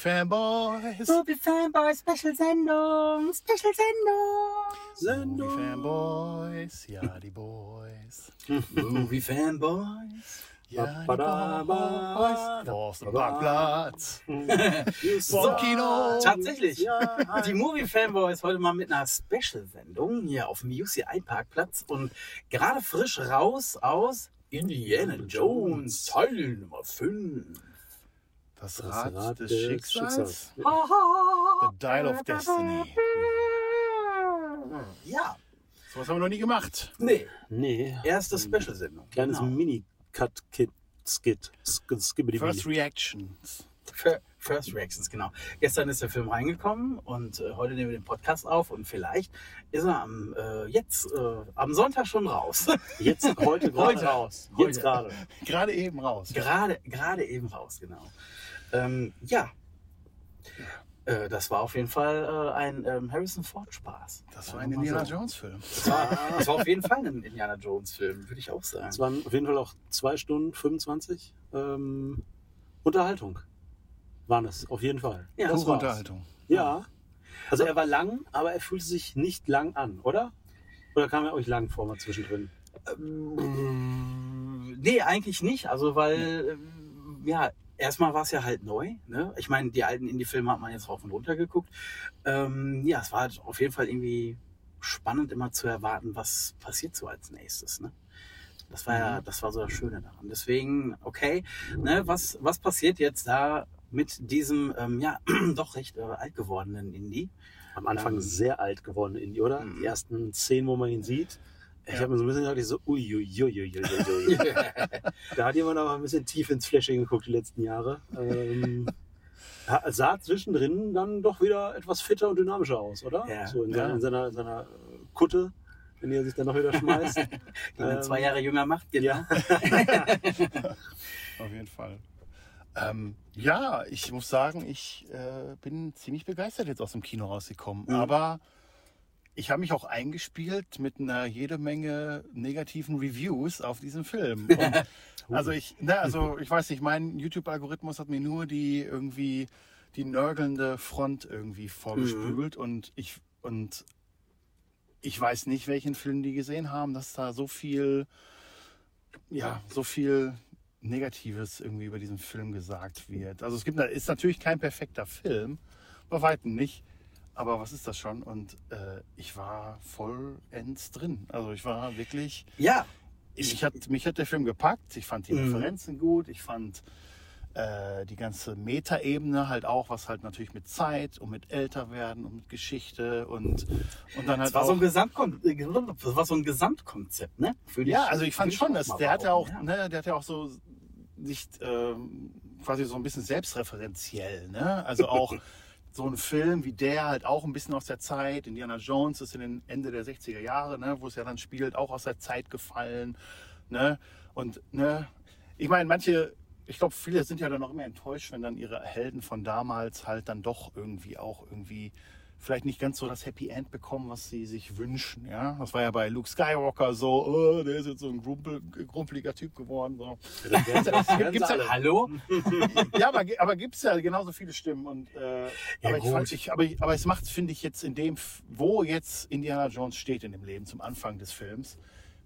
Movie Fanboys. Movie Fanboy Special Sendung, Special Sendung. Movie Fanboys. Ja, die Boys. Movie Fanboys. Ja. Boys. Auf dem Parkplatz. So, Vom Kino. Tatsächlich. Ja. Die Movie Fanboys heute mal mit einer Special-Sendung hier auf dem UCI Parkplatz und gerade frisch raus aus Indiana Jones, Teil Nummer 5. Das Das Rad, Rad des des Schicksals. Schicksals. The Dial of Destiny. Ja, So was haben wir noch nie gemacht. nee, Nee. erste Special-Sendung. Kleines Genau. Mini-Cut-Kit. Skit. Sk- Skibbidi First Reactions. Fir- First Reactions, genau. Gestern ist der Film reingekommen und äh, heute nehmen wir den Podcast auf und vielleicht ist er am, äh, jetzt, äh, am Sonntag schon raus. Jetzt, heute gerade Heute. raus. Heute. Jetzt gerade. Gerade eben raus. gerade, gerade eben raus, genau. Ähm, ja. Äh, das war auf jeden Fall äh, ein ähm, Harrison Ford Spaß. Das war ein Indiana Jones Film. Das war, das war auf jeden Fall ein Indiana Jones Film, würde ich auch sagen. Es waren auf jeden Fall auch zwei Stunden 25 ähm, Unterhaltung. Waren es, auf jeden Fall. Ja, das war's. Unterhaltung. Ja. Also er war lang, aber er fühlte sich nicht lang an, oder? Oder kam er euch lang vor mal zwischendrin? Ähm, nee, eigentlich nicht. Also, weil, ähm, ja, erstmal war es ja halt neu. Ne? Ich meine, die alten Indie-Filme hat man jetzt rauf und runter geguckt. Ähm, ja, es war halt auf jeden Fall irgendwie spannend, immer zu erwarten, was passiert so als nächstes. Ne? Das war ja, das war so das Schöne daran. Deswegen, okay, ne, was, was passiert jetzt da mit diesem, ähm, ja, doch recht äh, alt gewordenen Indie? Am Anfang Ähm. sehr alt geworden, Indy, oder? Mhm. Die ersten Szenen, wo man ihn sieht. Ich Ja. habe mir so ein bisschen gedacht, ich so, uiuiuiuiui. da hat jemand aber ein bisschen tief ins Flashing geguckt die letzten Jahre. Ähm, sah zwischendrin dann doch wieder etwas fitter und dynamischer aus, oder? Ja. So in, Ja. seiner, in, seiner, in seiner äh, Kutte, wenn er sich dann noch wieder schmeißt. Die ihn Ähm, zwei Jahre jünger macht, genau. ja. Auf jeden Fall. Ähm, ja, ich muss sagen, ich äh, bin ziemlich begeistert jetzt aus dem Kino rausgekommen. Mhm. Aber ich habe mich auch eingespielt mit einer jede Menge negativen Reviews auf diesen Film. Und, also ich, ne, also ich weiß nicht, mein YouTube-Algorithmus hat mir nur die irgendwie die nörgelnde Front irgendwie vorgespült und ich und ich weiß nicht, welchen Film die gesehen haben, dass da so viel, ja, so viel Negatives irgendwie über diesen Film gesagt wird. Also es gibt, ist natürlich kein perfekter Film, bei weitem nicht. Aber was ist das schon? Und äh, ich war vollends drin. Also ich war wirklich, Ja, mich hat, mich hat der Film gepackt. Ich fand die Mhm. Referenzen gut. Ich fand äh, die ganze Metaebene halt auch, was halt natürlich mit Zeit und mit Älterwerden und mit Geschichte und, und dann halt Das war, auch... so ein Gesamtkon das war so ein Gesamtkonzept, ne? Für Ja, also ich fand schon, dass der hat ja auch, ne, der hat ja auch so nicht ähm, quasi so ein bisschen selbstreferenziell, ne? Also auch so ein Film wie der halt auch ein bisschen aus der Zeit. Indiana Jones ist in den Ende der 60er Jahre, ne, wo es ja dann spielt, auch aus der Zeit gefallen, ne? Und ne, ich meine, manche ich glaube, viele sind ja dann auch immer enttäuscht, wenn dann ihre Helden von damals halt dann doch irgendwie auch irgendwie vielleicht nicht ganz so das Happy End bekommen, was sie sich wünschen. Ja, das war ja bei Luke Skywalker so, oh, der ist jetzt so ein grumpel, grumpeliger Typ geworden. So. Gibt's ja, Hallo? ja, aber, aber gibt es ja genauso viele Stimmen. Und, äh, aber, ich fand, ich, aber, ich, aber es macht, finde ich, jetzt in dem, wo jetzt Indiana Jones steht in dem Leben, zum Anfang des Films,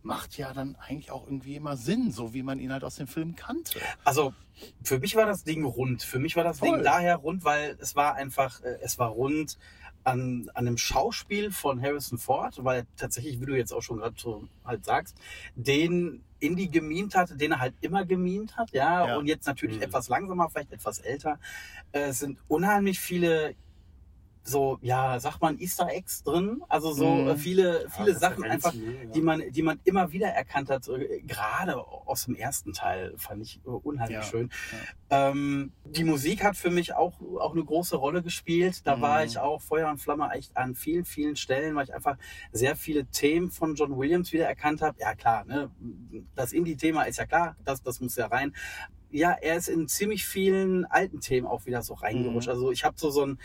macht ja dann eigentlich auch irgendwie immer Sinn, so wie man ihn halt aus dem Film kannte. Also für mich war das Ding rund. Für mich war das Voll. Ding daher rund, weil es war einfach, äh, es war rund an, an dem Schauspiel von Harrison Ford, weil tatsächlich, wie du jetzt auch schon gerade so halt sagst, den Indie gemimt hat, den er halt immer gemimt hat, ja, Ja. und jetzt natürlich Mhm. etwas langsamer, vielleicht etwas älter. Äh, Es sind unheimlich viele so, ja, sagt man Easter Eggs drin, also so Mhm. äh, viele, viele Ja, Sachen einfach, ja. die man, die man immer wieder erkannt hat, äh, gerade aus dem ersten Teil, fand ich äh, unheimlich Ja, schön. Ähm, die Musik hat für mich auch, auch eine große Rolle gespielt. Da Mhm. war ich auch Feuer und Flamme echt an vielen, vielen Stellen, weil ich einfach sehr viele Themen von John Williams wieder erkannt habe. Ja klar, ne? das Indie-Thema ist ja klar, das, das muss ja rein. Ja, er ist in ziemlich vielen alten Themen auch wieder so reingerutscht. Mhm. Also ich habe so so ein,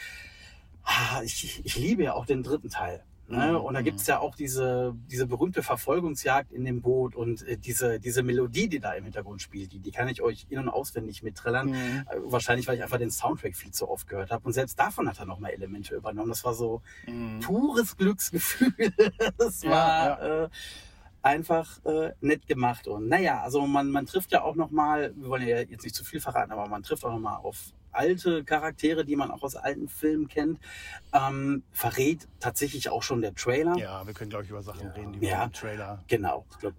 ich, ich liebe ja auch den dritten Teil. Ne? Mhm. Und da gibt's ja auch diese, diese berühmte Verfolgungsjagd in dem Boot und äh, diese, diese Melodie, die da im Hintergrund spielt, die, die kann ich euch in- und auswendig mittrillern. Mhm. Äh, Wahrscheinlich, weil ich einfach den Soundtrack viel zu oft gehört habe. Und selbst davon hat er nochmal Elemente übernommen. Das war so Mhm. pures Glücksgefühl. Das Ja, war Äh, einfach äh, nett gemacht. Und naja, also man, man trifft ja auch nochmal, wir wollen ja jetzt nicht zu viel verraten, aber man trifft auch nochmal auf alte Charaktere, die man auch aus alten Filmen kennt. Ähm, verrät tatsächlich auch schon der Trailer. Ja, wir können, glaube ich, über Sachen Ja. reden, die wir Ja. im Trailer. Genau. Ich glaube,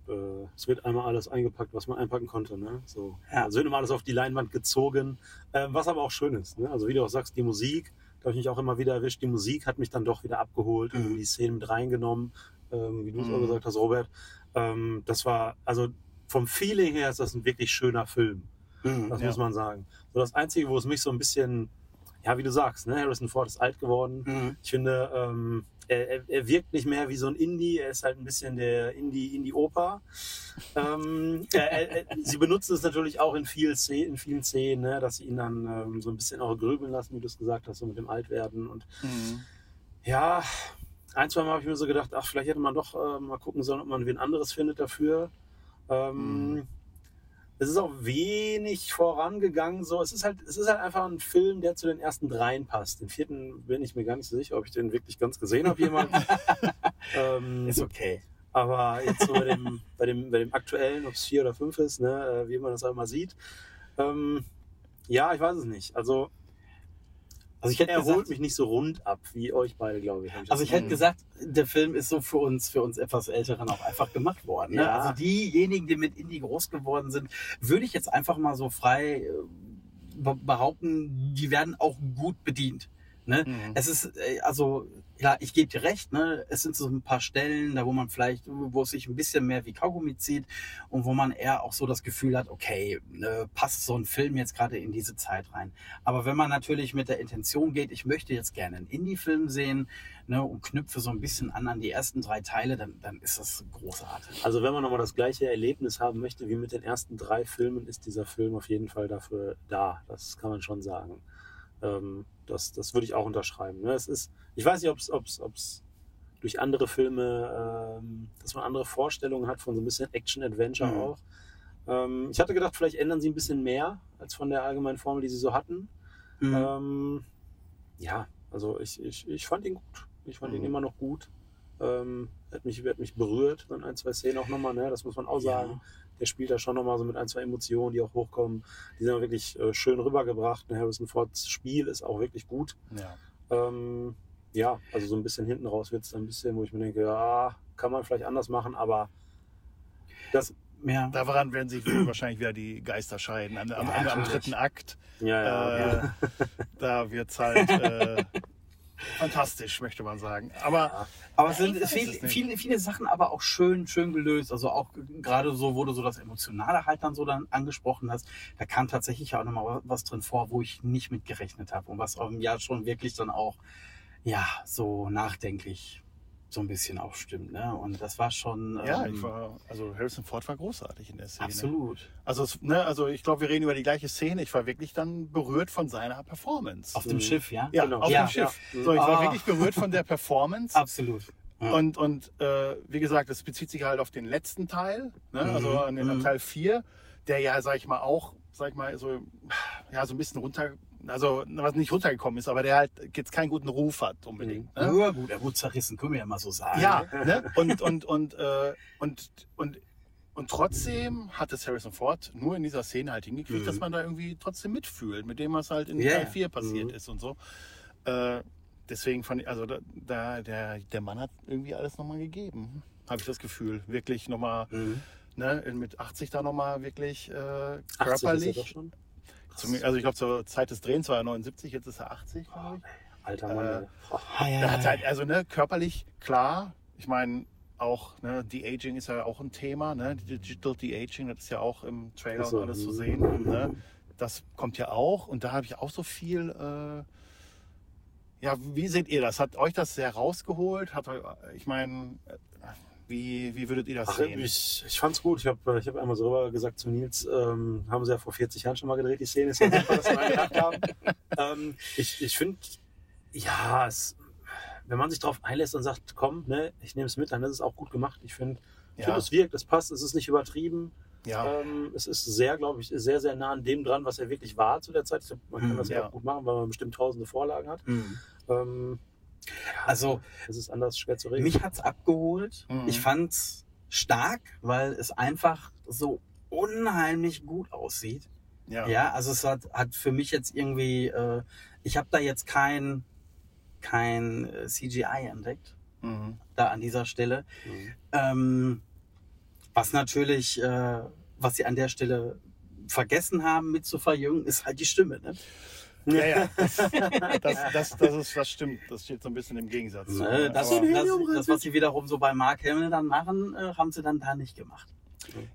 äh, es wird einmal alles eingepackt, was man einpacken konnte. Ne? So. Ja. Also wird immer alles auf die Leinwand gezogen, ähm, was aber auch schön ist. Ne? Also wie du auch sagst, die Musik, da habe ich mich auch immer wieder erwischt. Die Musik hat mich dann doch wieder abgeholt und Mhm. in die Szenen mit reingenommen, ähm, wie du es auch Mhm. gesagt hast, Robert. Ähm, das war, also vom Feeling her ist das ein wirklich schöner Film. Mhm. Das Ja. muss man sagen. So das Einzige, wo es mich so ein bisschen, ja, wie du sagst, ne? Harrison Ford ist alt geworden. Mhm. Ich finde, ähm, er, er, wirkt nicht mehr wie so ein Indie, er ist halt ein bisschen der Indie, Indie-Opa. Ähm, er, er- sie benutzen es natürlich auch in, viel in vielen Szenen, ne, dass sie ihn dann ähm, so ein bisschen auch grübeln lassen, wie du es gesagt hast, so mit dem Altwerden. Und Mhm. ja, ein, zwei Mal habe ich mir so gedacht, ach, vielleicht hätte man doch äh, mal gucken sollen, ob man wen anderes findet dafür. Ähm, Mhm. Es ist auch wenig vorangegangen. So, es ist halt, es ist halt einfach ein Film, der zu den ersten dreien passt. Den vierten bin ich mir gar nicht so sicher, ob ich den wirklich ganz gesehen habe jemals. ähm, Ist okay. aber jetzt so bei dem, bei dem, bei dem aktuellen, ob es vier oder fünf ist, ne, äh, wie man das auch immer sieht. Ähm, ja, ich weiß es nicht. Also Also ich hätte er gesagt, holt mich nicht so rund ab wie euch beide, glaube ich. das Also ich hätte gesagt, der Film ist so für uns, für uns etwas Älteren auch einfach gemacht worden. Ne? Ja. Also diejenigen, die mit Indie groß geworden sind, würde ich jetzt einfach mal so frei äh, be- behaupten, die werden auch gut bedient. Ne? Mhm. Es ist, äh, also, ja, ich gebe dir recht, ne? Es sind so ein paar Stellen, da wo man vielleicht, wo es sich ein bisschen mehr wie Kaugummi zieht und wo man eher auch so das Gefühl hat, okay, ne, passt so ein Film jetzt gerade in diese Zeit rein. Aber wenn man natürlich mit der Intention geht, ich möchte jetzt gerne einen Indie-Film sehen, ne, und knüpfe so ein bisschen an an die ersten drei Teile, dann, dann ist das großartig. Also wenn man nochmal das gleiche Erlebnis haben möchte wie mit den ersten drei Filmen, ist dieser Film auf jeden Fall dafür da. Das kann man schon sagen. Ähm, das, das würde ich auch unterschreiben. Ne? Es ist, ich weiß nicht, ob es durch andere Filme, ähm, dass man andere Vorstellungen hat von so ein bisschen Action-Adventure Mhm. auch. Ähm, ich hatte gedacht, vielleicht ändern sie ein bisschen mehr als von der allgemeinen Formel, die sie so hatten. Mhm. Ähm, ja, also ich, ich, ich fand ihn gut. Ich fand ihn Mhm. immer noch gut. Ähm, hat, mich, hat mich berührt in ein, zwei Szenen auch nochmal, ne? das muss man auch sagen. Ja. Der spielt da schon nochmal so mit ein, zwei Emotionen, die auch hochkommen. Die sind auch wirklich äh, schön rübergebracht. Und Harrison Fords Spiel ist auch wirklich gut. Ja. Ähm, ja, also so ein bisschen hinten raus wird es ein bisschen, wo ich mir denke, ja, kann man vielleicht anders machen, aber das, ja. Daran werden sich wahrscheinlich wieder die Geister scheiden. Am, am, Ja, am natürlich. dritten Akt, ja, ja, äh, ja. da wird es halt äh, fantastisch, möchte man sagen. Aber Aber es sind weiß viele, viele, viele Sachen aber auch schön, schön gelöst. Also auch gerade so, wo du so das Emotionale halt dann so dann angesprochen hast, da kam tatsächlich auch nochmal was drin vor, wo ich nicht mit gerechnet habe und was auch im Jahr schon wirklich dann auch, ja, so nachdenklich so ein bisschen auch stimmt. Ne? Und das war schon. ja, ähm, ich war, also Harrison Ford war großartig in der Szene. absolut. Also, es, ne, also ich glaube, wir reden über die gleiche Szene. Ich war wirklich dann berührt von seiner Performance. Auf dem Mhm. Schiff, ja? ja, genau. auf Ja, dem Schiff. ja. So, ich war Ah. wirklich berührt von der Performance. Absolut. Ja. Und, und äh, wie gesagt, das bezieht sich halt auf den letzten Teil, ne? Mhm, also an den mhm. Teil 4, der ja, sag ich mal, auch, sag ich mal, so, ja, so ein bisschen runter, also was nicht runtergekommen ist, aber der halt jetzt keinen guten Ruf hat unbedingt. Ne? Nur gut, er wurde zerrissen, können wir ja mal so sagen. Ja, ne? und, und, und, äh, und, und, und trotzdem hat es Harrison Ford nur in dieser Szene halt hingekriegt, Mhm. dass man da irgendwie trotzdem mitfühlt, mit dem, was halt in Ja, Teil ja. 4 passiert Mhm. ist und so. Äh, deswegen fand ich, also da, da der, der Mann hat irgendwie alles nochmal gegeben, habe ich das Gefühl. Wirklich nochmal, Mhm. ne, mit 80 da nochmal wirklich äh, 80 ist er körperlich. Zum, also ich glaube zur Zeit des Drehens war er 79, jetzt ist er 80, Oh, glaube ich. Alter Mann. Äh, ey. Boah. Ah, ja, ja, halt, also ne, körperlich klar, ich meine, auch, ne, De-Aging ist ja auch ein Thema, ne? Digital De-Aging, das ist ja auch im Trailer so, und alles zu mhm. sehen. Ne? Das kommt ja auch und da habe ich auch so viel. Äh, ja, wie seht ihr das? Hat euch das sehr rausgeholt? Hat eu- ich meine, äh, wie, wie würdet ihr das Ach, sehen? ich, ich fand's gut. Ich habe ich hab einmal so rüber gesagt zu Nils, ähm, haben sie ja vor 40 Jahren schon mal gedreht, die Szene. Ist ja super, dass sie gedacht haben. ähm, ich ich finde, ja, es, wenn man sich darauf einlässt und sagt, komm, ne, ich nehme es mit, dann ist es auch gut gemacht. Ich finde, Ja. finde, es wirkt, es passt, es ist nicht übertrieben. Ja. Ähm, es ist sehr, glaube ich, sehr, sehr nah an dem dran, was er wirklich war zu der Zeit. Glaub, man kann Mhm, das ja auch gut machen, weil man bestimmt tausende Vorlagen hat. Mhm. Ähm, Also es ist anders schwer zu regeln. mich hat's abgeholt. Mhm. Ich fand's stark, weil es einfach so unheimlich gut aussieht. Ja. Ja, also es hat, hat für mich jetzt irgendwie, äh, ich habe da jetzt kein, kein äh, CGI entdeckt, Mhm. da an dieser Stelle. Mhm. Ähm, was natürlich, äh, was sie an der Stelle vergessen haben mit zu verjüngen, ist halt die Stimme. Ne? Ja, ja. Das, das, das, das, ist, das stimmt. Das steht so ein bisschen im Gegensatz. zu, Ne, das, Aber- das, das, was sie wiederum so bei Mark Hamill dann machen, äh, haben sie dann da nicht gemacht.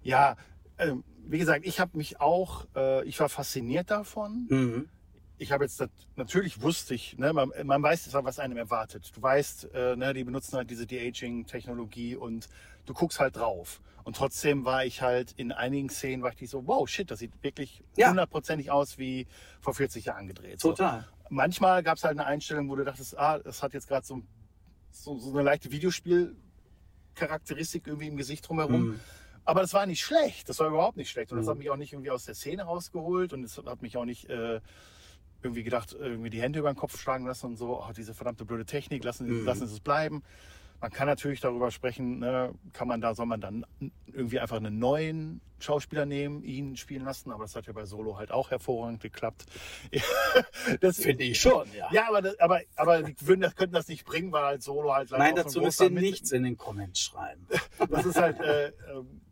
Ja, ähm, wie gesagt, ich habe mich auch, äh, ich war fasziniert davon. Mhm. Ich habe jetzt, das, natürlich wusste ich, ne, man, man weiß, was einem erwartet. Du weißt, äh, ne, die benutzen halt diese De-Aging-Technologie und du guckst halt drauf. Und trotzdem war ich halt in einigen Szenen, war ich so, wow, shit, das sieht wirklich Ja. hundertprozentig aus wie vor 40 Jahren gedreht. So. Total. Manchmal gab es halt eine Einstellung, wo du dachtest, ah, das hat jetzt gerade so, so, so eine leichte Videospiel-Charakteristik irgendwie im Gesicht drumherum. Mhm. Aber das war nicht schlecht. Das war überhaupt nicht schlecht. Und das Mhm. hat mich auch nicht irgendwie aus der Szene rausgeholt. Und es hat mich auch nicht äh, irgendwie gedacht, irgendwie die Hände über den Kopf schlagen lassen und so, oh, diese verdammte blöde Technik, lassen, Mhm. lassen Sie es bleiben. Man kann natürlich darüber sprechen, ne, kann man da, soll man dann irgendwie einfach einen neuen Schauspieler nehmen, ihn spielen lassen, aber das hat ja bei Solo halt auch hervorragend geklappt. das, Finde ich schon, ja. ja, aber, das, aber, aber die würden das, könnten das nicht bringen, weil halt Solo halt leider Nein, dazu müsst ihr nichts in den Comments schreiben. Das ist halt, äh, äh,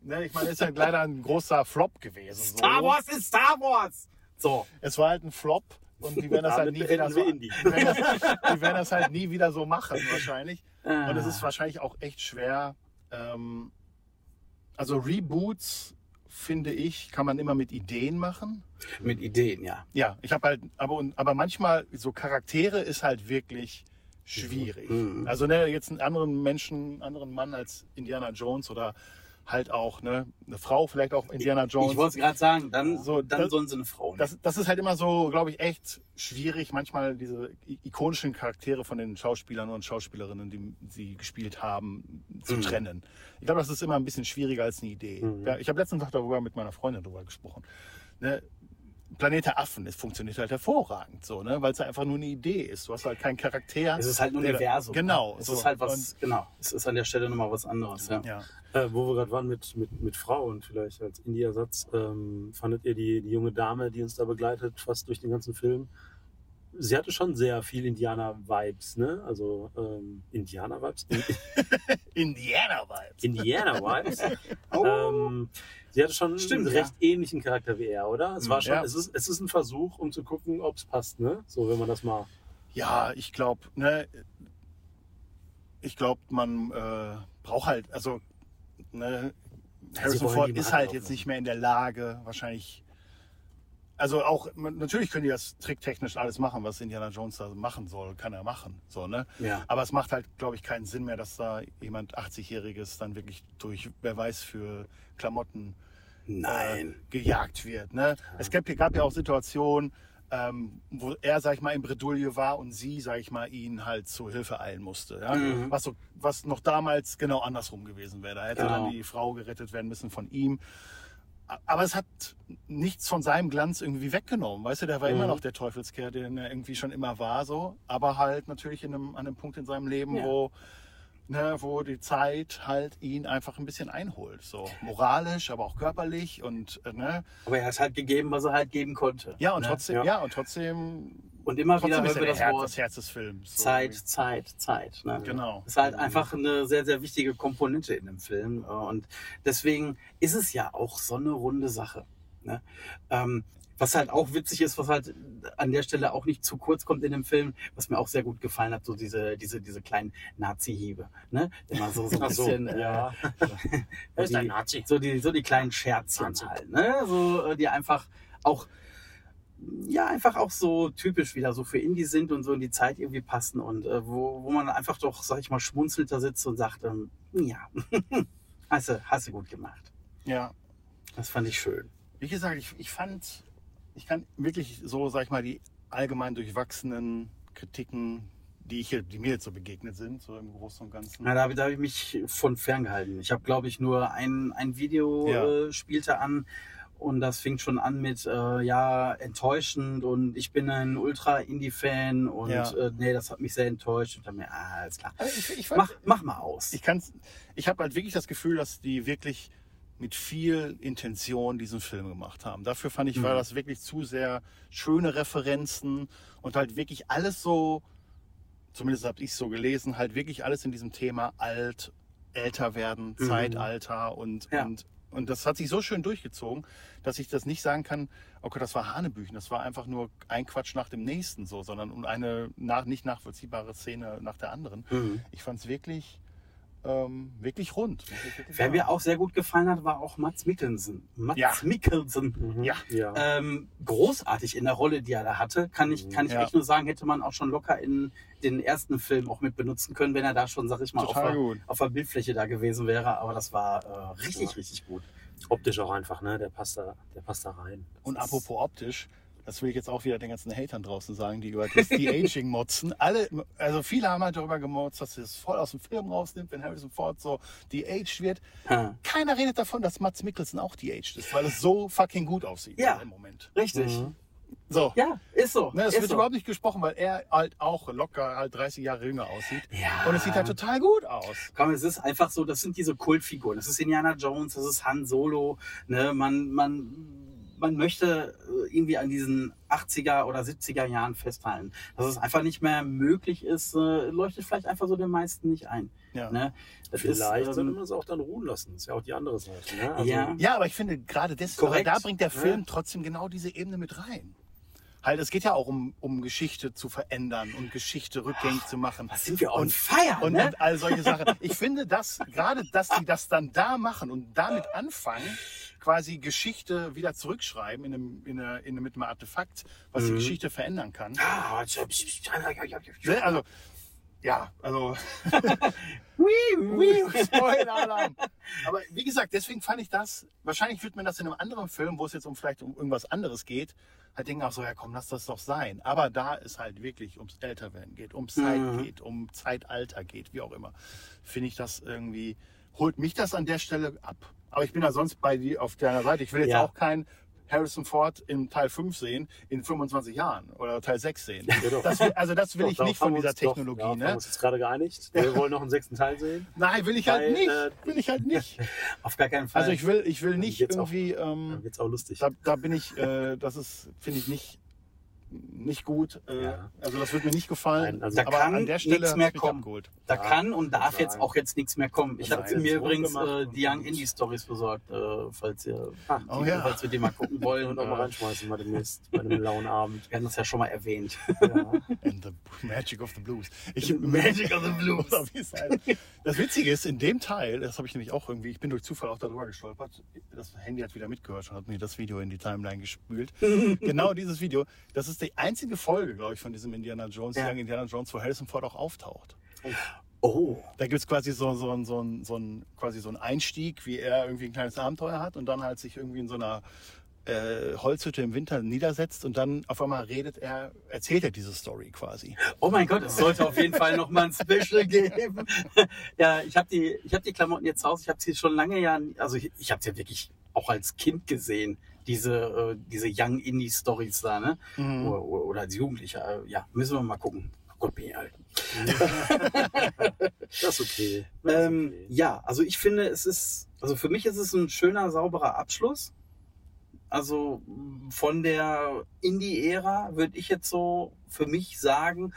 ne, ich meine, ist halt leider ein großer Flop gewesen. Star Solo. Wars ist Star Wars! So. Es war halt ein Flop und die werden das halt nie wieder so, die werden, das, die werden das halt nie wieder so machen wahrscheinlich. Ah. Und es ist wahrscheinlich auch echt schwer. Ähm, also Reboots finde ich, kann man immer mit Ideen machen. Mit Ideen, ja. Ja, ich habe halt, aber und- aber manchmal so Charaktere ist halt wirklich schwierig. Mhm. Also ne, jetzt einen anderen Menschen, einen anderen Mann als Indiana Jones oder halt auch ne, eine Frau vielleicht auch Indiana Jones. Ich wollte es gerade sagen, dann, So, dann das- sollen sie eine Frau nehmen. Das, das ist halt immer so, glaube ich, echt schwierig, manchmal diese ikonischen Charaktere von den Schauspielern und Schauspielerinnen, die sie gespielt haben, zu Mhm. trennen. Ich glaube, das ist immer ein bisschen schwieriger als eine Idee. Mhm. Ja, ich habe letztens noch darüber mit meiner Freundin darüber gesprochen. Ne? Planet der Affen, es funktioniert halt hervorragend, so, ne? weil es einfach nur eine Idee ist. Du hast halt keinen Charakter. es ist halt ein der- Universum. Genau. Es so. ist halt was, genau. Es ist an der Stelle nochmal was anderes, ja. Und, ja. Äh, wo wir gerade waren mit, mit, mit Frauen, vielleicht als Indie-Ersatz, ähm, fandet ihr die, die junge Dame, die uns da begleitet, fast durch den ganzen Film? Sie hatte schon sehr viel Indianer-Vibes, ne? Also ähm, Indianer-Vibes? Indiana-Vibes. Indianer-Vibes. Oh. ähm, sie hatte schon Stimmt, einen ja. recht ähnlichen Charakter wie er, oder? Es war schon, Ja. es, ist, es ist ein Versuch, um zu gucken, ob es passt, ne? So, wenn man das mal. Ja, ich glaube, ne, ich glaube, man äh, braucht halt, also, ne, Harrison Ford ist halt jetzt nicht mehr in der Lage, wahrscheinlich. Also auch, natürlich können die das tricktechnisch alles machen, was Indiana Jones da machen soll, kann er machen, so, ne? Ja. Aber es macht halt, glaube ich, keinen Sinn mehr, dass da jemand 80-Jähriges dann wirklich durch, wer weiß, für Klamotten Nein. äh, gejagt wird. Ne? Es gab, gab ja auch Situationen, ähm, wo er, sag ich mal, in Bredouille war und sie, sag ich mal, ihn halt zur Hilfe eilen musste. Ja? Mhm. Was, so, was noch damals genau andersrum gewesen wäre. Da hätte Genau. dann die Frau gerettet werden müssen von ihm. Aber es hat nichts von seinem Glanz irgendwie weggenommen. Weißt du, der war immer Mhm. noch der Teufelskerl, den er irgendwie schon immer war, so. Aber halt natürlich in einem, an einem Punkt in seinem Leben, Ja. wo, ne, wo die Zeit halt ihn einfach ein bisschen einholt. So moralisch, aber auch körperlich und, äh, ne. Aber er hat halt gegeben, was er halt geben konnte. Ja, und ne? trotzdem, Ja. ja. und trotzdem, Und immer wieder trotzdem ist hören wir das Herz, Wort das Herz des Films. So Zeit, irgendwie. Zeit, Zeit. Ne? Genau. Ist halt einfach eine sehr, sehr wichtige Komponente in dem Film. äh, Und deswegen ist es ja auch so eine runde Sache. Ne? Ähm, was halt auch witzig ist, was halt an der Stelle auch nicht zu kurz kommt in dem Film, was mir auch sehr gut gefallen hat, so diese, diese, diese kleinen Nazi-Hiebe. Ne? Immer so, so ein so, bisschen. äh, ja. Ist ein Nazi. so die, so die kleinen Scherzchen halt, ne? So, äh, die einfach auch, ja, einfach auch so typisch wieder so für Indie sind und so in die Zeit irgendwie passen und äh, wo, wo man einfach doch, sag ich mal, schmunzelnd da sitzt und sagt, ähm, ja, hast du, hast du gut gemacht. Ja. Das fand ich schön. Wie gesagt, ich, ich fand, ich kann wirklich so, sag ich mal, die allgemein durchwachsenen Kritiken die, ich, die mir jetzt so begegnet sind, so im Großen und Ganzen. Na, da habe da hab ich mich von ferngehalten. Ich habe, glaube ich, nur ein, ein Video Ja. äh, spielte an und das fing schon an mit, äh, ja, enttäuschend und ich bin ein Ultra-Indie-Fan und Ja. äh, nee, das hat mich sehr enttäuscht und dann mir, ah, alles klar. Aber ich, ich, Mach, mach mal aus. ich kann's, ich habe halt wirklich das Gefühl, dass die wirklich mit viel Intention diesen Film gemacht haben. Dafür fand ich, war Mhm. das wirklich zu sehr schöne Referenzen und halt wirklich alles so, zumindest habe ich so gelesen, halt wirklich alles in diesem Thema alt, älter werden, Mhm. Zeitalter und, Ja. und, und das hat sich so schön durchgezogen, dass ich das nicht sagen kann, okay, das war Hanebüchen, das war einfach nur ein Quatsch nach dem nächsten so, sondern um eine nach, nicht nachvollziehbare Szene nach der anderen. Mhm. Ich fand es wirklich, ähm, wirklich rund. wirklich Wer mir auch sehr gut gefallen hat, war auch Mats Mikkelsen. Mats Ja. Mikkelsen. Mhm. Ja. ja. Ähm, großartig in der Rolle, die er da hatte. Kann ich, kann ich Ja. echt nur sagen, hätte man auch schon locker in den ersten Film auch mit benutzen können, wenn er da schon, sag ich mal, auf der, auf der Bildfläche da gewesen wäre. Aber das war äh, richtig, Ja. richtig gut. Optisch auch einfach, ne? Der passt da, der passt da rein. Das Und apropos optisch, das will ich jetzt auch wieder den ganzen Hatern draußen sagen, die über das De-Aging motzen. Alle, also viele haben halt darüber gemotzt, dass es voll aus dem Film rausnimmt, wenn Harrison Ford so de-aged wird. Ha. Keiner redet davon, dass Mats Mikkelsen auch de-aged ist, weil es so fucking gut aussieht Ja. im Moment. Richtig. Mhm. So. Ja, ist so. Ne, es ist wird so. überhaupt nicht gesprochen, weil er halt auch locker halt 30 Jahre jünger aussieht. Ja. Und es sieht halt total gut aus. Komm, es ist einfach so, das sind diese Kultfiguren. Das ist Indiana Jones, das ist Han Solo. Ne? Man, man, man möchte äh, irgendwie an diesen 80er oder 70er Jahren festhalten. Dass es einfach nicht mehr möglich ist, äh, leuchtet vielleicht einfach so den meisten nicht ein. Ja. Ne? Das Vielleicht ist, sollte ähm, man es auch dann ruhen lassen. Das ist ja auch die andere Seite. Ne? Also, Ja. Ja, aber ich finde gerade deswegen, Korrekt. da bringt der Ja. Film trotzdem genau diese Ebene mit rein. Halt, es geht ja auch um, um Geschichte zu verändern und Geschichte rückgängig zu machen. was sind wir on Und- fire, Und, ne? und all solche Sachen. Ich finde, dass gerade, dass die das dann da machen und damit anfangen, quasi Geschichte wieder zurückschreiben in einem, in einer, in einem, mit einem Artefakt, was die Mhm. Geschichte verändern kann. Ne? Also, ja, also, Spoiler-Alarm. Aber wie gesagt, deswegen fand ich das, wahrscheinlich wird man das in einem anderen Film, wo es jetzt um vielleicht um irgendwas anderes geht, halt denken auch so, ja komm, lass das doch sein. Aber da es halt wirklich ums Älterwerden geht, um Zeit Mhm. geht, um Zeitalter geht, wie auch immer, finde ich das irgendwie, holt mich das an der Stelle ab. Aber ich bin da sonst bei dir auf deiner Seite. Ich will jetzt Ja. auch kein Harrison Ford in Teil 5 sehen, in 25 Jahren oder Teil 6 sehen. Ja. Das will, also das will Doch, ich nicht von dieser uns- doch, Technologie. darauf haben ne? uns jetzt gerade geeinigt. Wir wollen noch einen sechsten Teil sehen. Nein, will ich halt Weil, nicht. äh, will ich halt nicht. Auf gar keinen Fall. Also ich will, ich will nicht Jetzt auch- irgendwie, Dann ähm, wird's auch lustig. da, da bin ich, äh, das ist, finde ich nicht, nicht gut. Äh, Ja. Also das wird mir nicht gefallen. Nein, also- Da aber kann an der Stelle nichts mehr kommen. abgeholt. Da Ja, kann und darf jetzt auch jetzt nichts mehr kommen. Ich Das habe mir übrigens äh, die Young. Indie Stories besorgt, äh, falls ihr Ah, Oh die, ja. falls wir die mal gucken wollen. und auch mal reinschmeißen mal demnächst bei einem lauen Abend. wir haben das ja schon mal erwähnt. Ja. And the Magic of the Blues. Ich, Magic of the Blues. Das Witzige ist, in dem Teil, das habe ich nämlich auch irgendwie, ich bin durch Zufall auch darüber gestolpert, das Handy hat wieder mitgehört und hat mir das Video in die Timeline gespült. genau dieses Video, das ist die einzige Folge, glaube ich, von diesem Indiana Jones, Ja. Young Indiana Jones, wo Harrison Ford auch auftaucht. Oh, Da gibt es quasi so, so, so, so, so, ein, quasi so einen Einstieg, wie er irgendwie ein kleines Abenteuer hat und dann halt sich irgendwie in so einer äh, Holzhütte im Winter niedersetzt und dann auf einmal redet er, erzählt er diese Story quasi. oh mein Gott, es sollte auf jeden Fall noch mal ein Special geben. ja, ich habe die, ich habe die Klamotten jetzt raus. Ich habe sie schon lange ja, also ich, ich habe sie ja wirklich auch als Kind gesehen. Diese, äh, diese Young Indie Stories da, ne? Mhm. Oder, oder als Jugendlicher. Äh, ja, müssen wir mal gucken. Oh Gott, bin ich alt. Das ist okay. Das ist Ähm, okay. ja, also ich finde, es ist, also für mich ist es ein schöner, sauberer Abschluss. Also von der Indie-Ära würde ich jetzt so für mich sagen,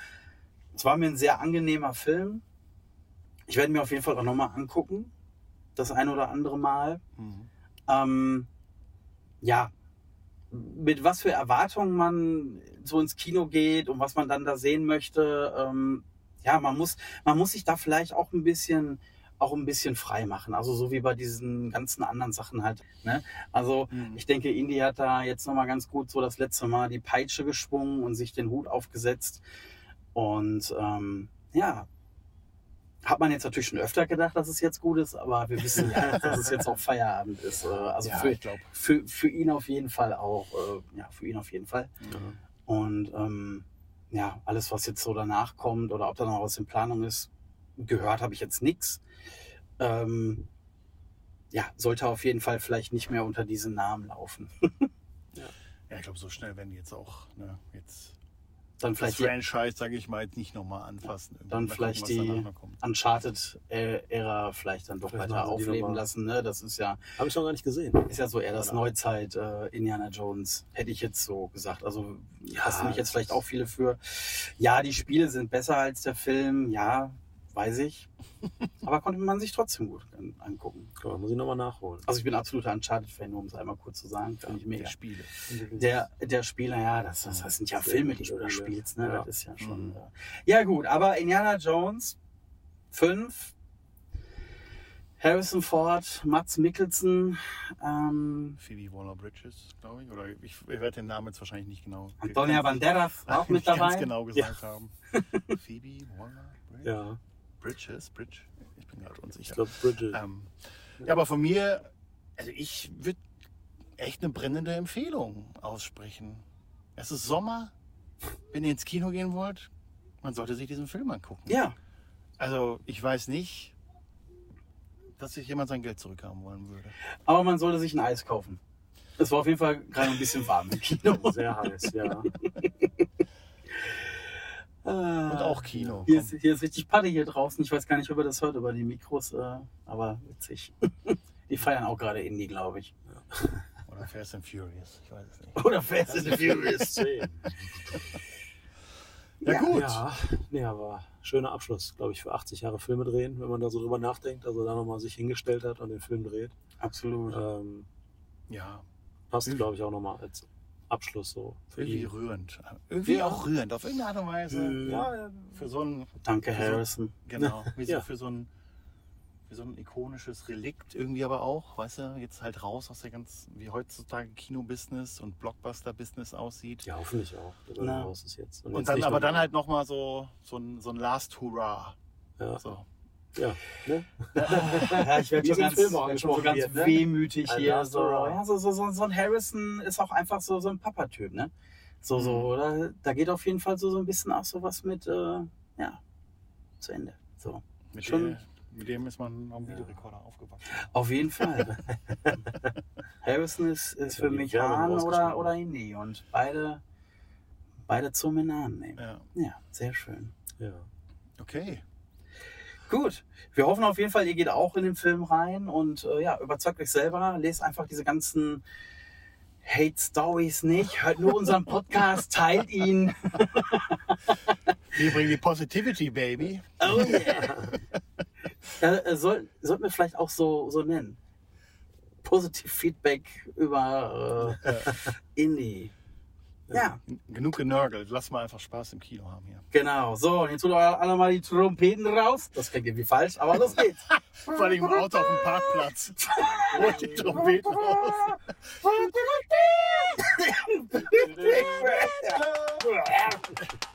es war mir ein sehr angenehmer Film. Ich werde mir auf jeden Fall auch nochmal angucken, das ein oder andere Mal. Mhm. Ähm, ja, mit was für Erwartungen man so ins Kino geht und was man dann da sehen möchte. Ähm, ja, man muss, man muss sich da vielleicht auch ein bisschen, auch ein bisschen frei machen. Also so wie bei diesen ganzen anderen Sachen halt. Ne? Also Mhm. ich denke, Indy hat da jetzt nochmal ganz gut so das letzte Mal die Peitsche geschwungen und sich den Hut aufgesetzt. Und ähm, ja, hat man jetzt natürlich schon öfter gedacht, dass es jetzt gut ist, aber wir wissen ja, dass es jetzt auch Feierabend ist. Äh, Also ja, für, ich für, für ihn auf jeden Fall auch. Äh, ja, für ihn auf jeden Fall. Ja. Und ähm, ja, alles, was jetzt so danach kommt oder ob da noch was in Planung ist, gehört habe ich jetzt nichts. Ähm, ja, sollte auf jeden Fall vielleicht nicht mehr unter diesem Namen laufen. Ja, ich glaube, so schnell werden die jetzt auch ne, jetzt Dann das vielleicht die Franchise, sage ich mal, jetzt nicht nochmal anfassen. Irgendwie. Dann vielleicht gucken, was die-. Uncharted-Ära vielleicht dann doch Vielleicht weiter aufleben lassen. Ne? Das ist ja, Habe ich noch gar nicht gesehen. ist ja so eher das Genau. Neuzeit äh, Indiana Jones, hätte ich jetzt so gesagt. Also Ja, hast du mich jetzt das vielleicht auch viele für. Ja, die Spiele sind besser als der Film, ja, weiß ich. Aber konnte man sich trotzdem gut an- angucken. Guck mal, muss ich nochmal nachholen. Also ich bin absoluter Uncharted-Fan, nur um es einmal kurz zu sagen. Finde ich mega. Spiele. Der, der Spieler, ja, das, das, das sind ja Sehr Filme, die du da spielst. Ne? Ja. Das ist ja schon. Mhm. Äh, ja, gut, aber Indiana Jones 5, Harrison Ford, Mats Mikkelsen, ähm, Phoebe Waller-Bridges, glaube ich. Oder ich, ich werde den Namen jetzt wahrscheinlich nicht genau. Antonia Banderas auch mit nicht ganz dabei. genau gesagt haben. Phoebe Waller-Bridges? Ja, Bridges? Bridge? Ich bin gerade ich unsicher. glaube Bridget. Ähm, ja, aber von mir, also ich würde echt eine brennende Empfehlung aussprechen. Es ist Sommer. Wenn ihr ins Kino gehen wollt, man sollte sich diesen Film angucken. Ja, Also ich weiß nicht, dass sich jemand sein Geld zurückhaben wollen würde. aber man sollte sich ein Eis kaufen. Es war auf jeden Fall gerade ein bisschen warm im Kino. Sehr heiß, ja. Und auch Kino. Hier ist, hier ist richtig Party hier draußen. Ich weiß gar nicht, ob ihr das hört über die Mikros, äh, aber witzig. Die feiern auch gerade Indie, glaube ich. Oder Fast and Furious, ich weiß es nicht. Oder Fast and Furious. Zehn. Ja, Ja. gut. Ja, nee, aber schöner Abschluss, glaube ich, für 80 Jahre Filme drehen, wenn man da so drüber nachdenkt, also da nochmal sich hingestellt hat und den Film dreht. Absolut. Ähm, Ja, passt, Mhm. glaube ich, auch nochmal als Abschluss so für irgendwie ihn. rührend. Irgendwie Ja. auch rührend, auf irgendeine Art und Weise. Äh, Ja, für so ein, Danke, für so- Harrison. genau, wie so Ja. für so ein für so ein ikonisches Relikt irgendwie aber auch, weißt du, jetzt halt raus aus der ganz, wie heutzutage Kino-Business und Blockbuster-Business aussieht. Ja, hoffentlich auch, raus ist jetzt. Und jetzt dann aber dann halt nochmal so, so ein, so ein Last Hurrah. Ja, So. Ja. Ne? Ja, ich werde schon ganz, Film auch werd schon so ganz wird, ne? wehmütig Ein hier. So, ja, so, so, so, so ein Harrison ist auch einfach so, so ein Papa-Typ, ne? So, so, Mhm. oder? Da geht auf jeden Fall so, so ein bisschen auch so was mit, äh, ja, zu Ende. So. Mit, Schon- dem, mit dem ist man am Videorekorder aufgewachsen. Auf jeden Fall. Harrison ist, ist Ja, für mich Hahn oder, oder Indie und beide, beide zum Namen nehmen. Ja. Ja, sehr schön. Ja. Okay. Gut, wir hoffen auf jeden Fall, ihr geht auch in den Film rein und äh, ja, überzeugt euch selber, lest einfach diese ganzen Hate Stories nicht, hört nur unseren Podcast, teilt ihn. Wir bringen die Positivity, Baby. Oh yeah. ja, äh, soll, sollten wir vielleicht auch so, so nennen. Positiv Feedback über äh, Indie. Ja, Genug genörgelt. Lass mal einfach Spaß im Kino haben hier. genau. So, und jetzt holt ihr alle mal die Trompeten raus. Das klingt irgendwie falsch, aber los geht's. Vor allem im Auto auf dem Parkplatz. Holt die Trompeten raus.